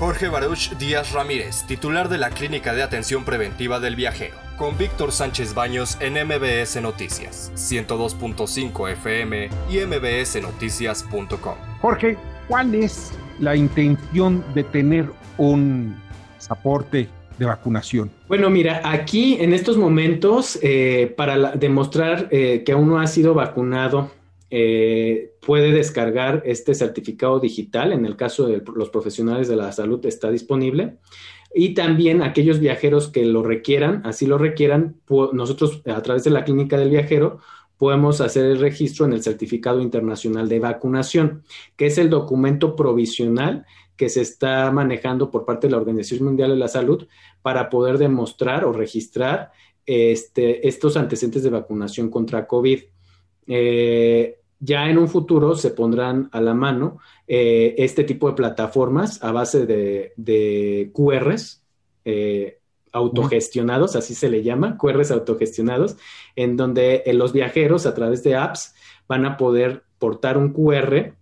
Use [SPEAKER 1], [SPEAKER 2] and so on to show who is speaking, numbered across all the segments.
[SPEAKER 1] Jorge Baruch Díaz Ramírez, titular de la Clínica de Atención Preventiva del Viajero, con Víctor Sánchez Baños en MBS Noticias, 102.5 FM y mbsnoticias.com.
[SPEAKER 2] Jorge, ¿cuál es la intención de tener un pasaporte de vacunación?
[SPEAKER 3] Bueno, mira, aquí en estos momentos, eh, para demostrar eh, que aún no ha sido vacunado eh, puede descargar este certificado digital. En el caso de los profesionales de la salud está disponible. Y también aquellos viajeros que lo requieran, así lo requieran, nosotros a través de la clínica del viajero podemos hacer el registro en el Certificado Internacional de Vacunación, que es el documento provisional que se está manejando por parte de la Organización Mundial de la Salud para poder demostrar o registrar este, estos antecedentes de vacunación contra COVID. Eh, ya en un futuro se pondrán a la mano eh, este tipo de plataformas a base de, QRs eh, autogestionados, así se le llama, QRs autogestionados, en donde eh, los viajeros a través de apps van a poder portar un QR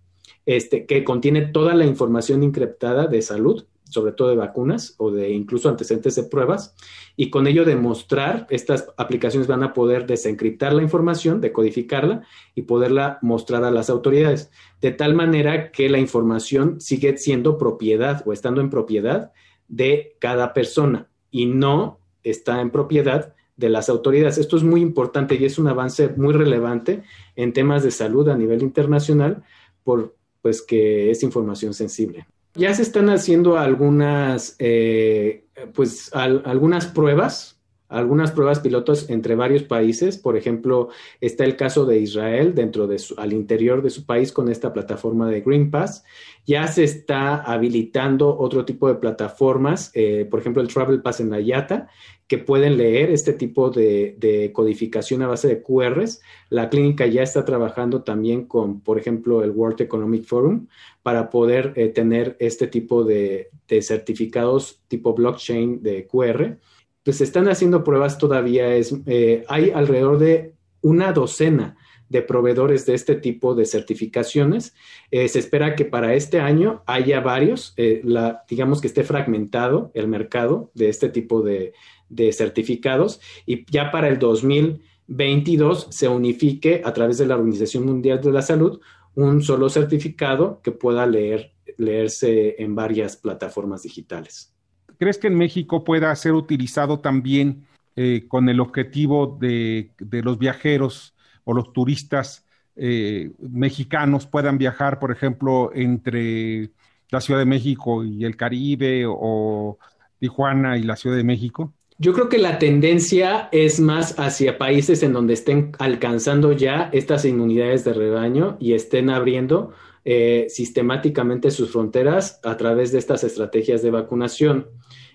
[SPEAKER 3] este, que contiene toda la información encriptada de salud sobre todo de vacunas o de incluso antecedentes de pruebas, y con ello demostrar, estas aplicaciones van a poder desencriptar la información, decodificarla y poderla mostrar a las autoridades, de tal manera que la información sigue siendo propiedad o estando en propiedad de cada persona y no está en propiedad de las autoridades. Esto es muy importante y es un avance muy relevante en temas de salud a nivel internacional, por pues que es información sensible. Ya se están haciendo algunas, eh, pues, algunas pruebas, algunas pruebas pilotos entre varios países. Por ejemplo, está el caso de Israel dentro de su, al interior de su país con esta plataforma de Green Pass. Ya se está habilitando otro tipo de plataformas, eh, por ejemplo, el Travel Pass en la Yata, que pueden leer este tipo de, codificación a base de QRs. La clínica ya está trabajando también con, por ejemplo, el World Economic Forum para poder eh, tener este tipo de, certificados tipo blockchain de QR. Se están haciendo pruebas todavía, es, eh, hay alrededor de una docena de proveedores de este tipo de certificaciones. Eh, se espera que para este año haya varios, la, digamos que esté fragmentado el mercado de este tipo de, de certificados y ya para el 2022 se unifique a través de la Organización Mundial de la Salud un solo certificado que pueda leer, leerse en varias plataformas digitales.
[SPEAKER 2] ¿Crees que en México pueda ser utilizado también eh, con el objetivo de, los viajeros o los turistas eh, mexicanos puedan viajar, por ejemplo, entre la Ciudad de México y el Caribe o Tijuana y la Ciudad de México?
[SPEAKER 3] Yo creo que la tendencia es más hacia países en donde estén alcanzando ya estas inmunidades de rebaño y estén abriendo eh, sistemáticamente sus fronteras a través de estas estrategias de vacunación.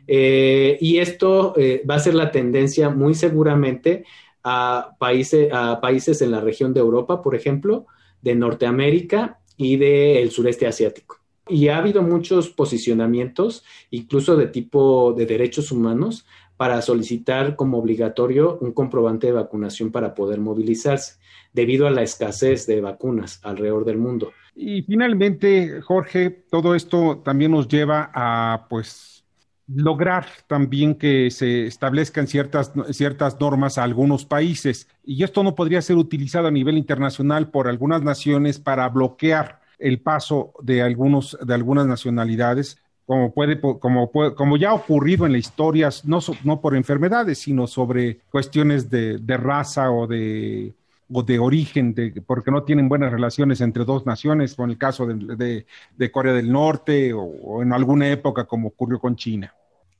[SPEAKER 3] Eh, y esto eh, va a ser la tendencia muy seguramente a países, a países en la región de Europa, por ejemplo, de Norteamérica y del sureste asiático. Y ha habido muchos posicionamientos, incluso de tipo de derechos humanos, para solicitar como obligatorio un comprobante de vacunación para poder movilizarse, debido a la escasez de vacunas alrededor del mundo.
[SPEAKER 2] Y finalmente, Jorge, todo esto también nos lleva a, pues, lograr también que se establezcan ciertas, ciertas normas a algunos países. Y esto no podría ser utilizado a nivel internacional por algunas naciones para bloquear el paso de algunos de algunas nacionalidades como puede, como como ya ha ocurrido en la historia, no, no por enfermedades, sino sobre cuestiones de, raza o de, o de origen, de, porque no tienen buenas relaciones entre dos naciones, como el caso de, Corea del Norte o, en alguna época como ocurrió con China.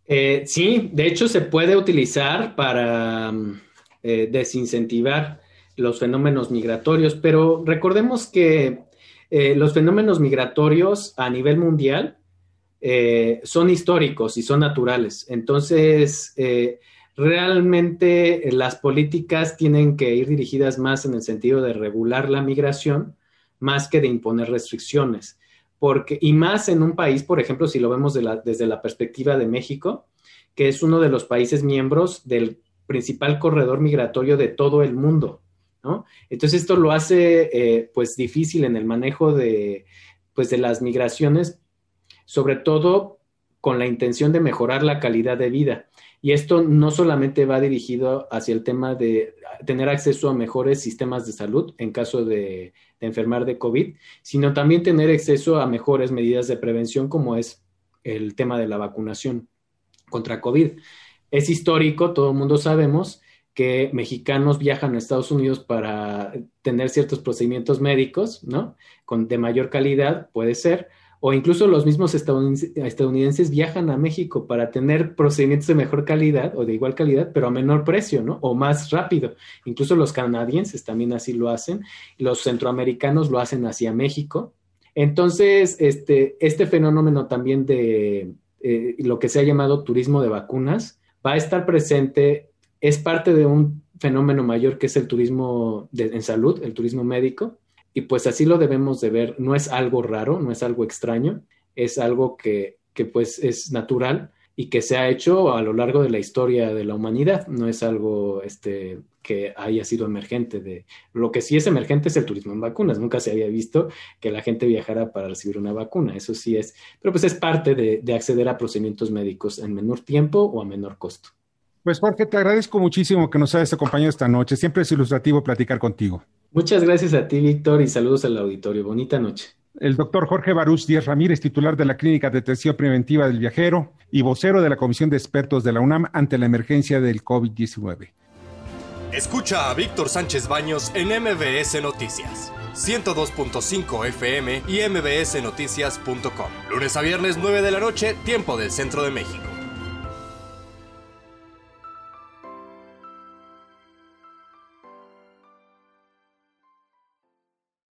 [SPEAKER 3] Eh, sí, de hecho se puede utilizar para mm, eh, desincentivar los fenómenos migratorios, pero recordemos que eh, los fenómenos migratorios a nivel mundial son históricos y son naturales. Entonces, realmente las políticas tienen que ir dirigidas más en el sentido de regular la migración, más que de imponer restricciones. Porque, y más en un país, por ejemplo, si lo vemos desde la perspectiva de México, que es uno de los países miembros del principal corredor migratorio de todo el mundo. Entonces esto lo hace eh, pues difícil en el manejo de, pues, de las migraciones sobre todo con la intención de mejorar la calidad de vida. Y esto no solamente va dirigido hacia el tema de tener acceso a mejores sistemas de salud en caso de, enfermar de COVID, sino también tener acceso a mejores medidas de prevención como es el tema de la vacunación contra COVID. Es histórico, todo el mundo sabemos que mexicanos viajan a Estados Unidos para tener ciertos procedimientos médicos, ¿no? Con, de mayor calidad, puede ser, o incluso los mismos estadounidenses viajan a México para tener procedimientos de mejor calidad o de igual calidad, pero a menor precio, ¿no? O más rápido. Incluso los canadienses también así lo hacen, los centroamericanos lo hacen hacia México. Entonces, este, este fenómeno también de eh, lo que se ha llamado turismo de vacunas va a estar presente, es parte de un fenómeno mayor que es el turismo en salud, el turismo médico, y pues así lo debemos de ver. No es algo raro, no es algo extraño, es algo que, pues es natural y que se ha hecho a lo largo de la historia de la humanidad. No es algo este, que haya sido emergente. De... Lo que sí es emergente es el turismo en vacunas. Nunca se había visto que la gente viajara para recibir una vacuna. Eso sí es, pero pues es parte de, de acceder a procedimientos médicos en menor tiempo o a menor costo.
[SPEAKER 2] Pues Jorge, te agradezco muchísimo que nos hayas acompañado esta noche. Siempre es ilustrativo platicar contigo.
[SPEAKER 3] Muchas gracias a ti, Víctor, y saludos al auditorio. Bonita noche.
[SPEAKER 2] El doctor Jorge Barús Díaz Ramírez, titular de la Clínica de Atención Preventiva del Viajero y vocero de la Comisión de Expertos de la UNAM ante la emergencia del COVID-19.
[SPEAKER 1] Escucha a Víctor Sánchez Baños en MBS Noticias. 102.5 FM y mbsnoticias.com. Lunes a viernes 9 de la noche, tiempo del Centro de México.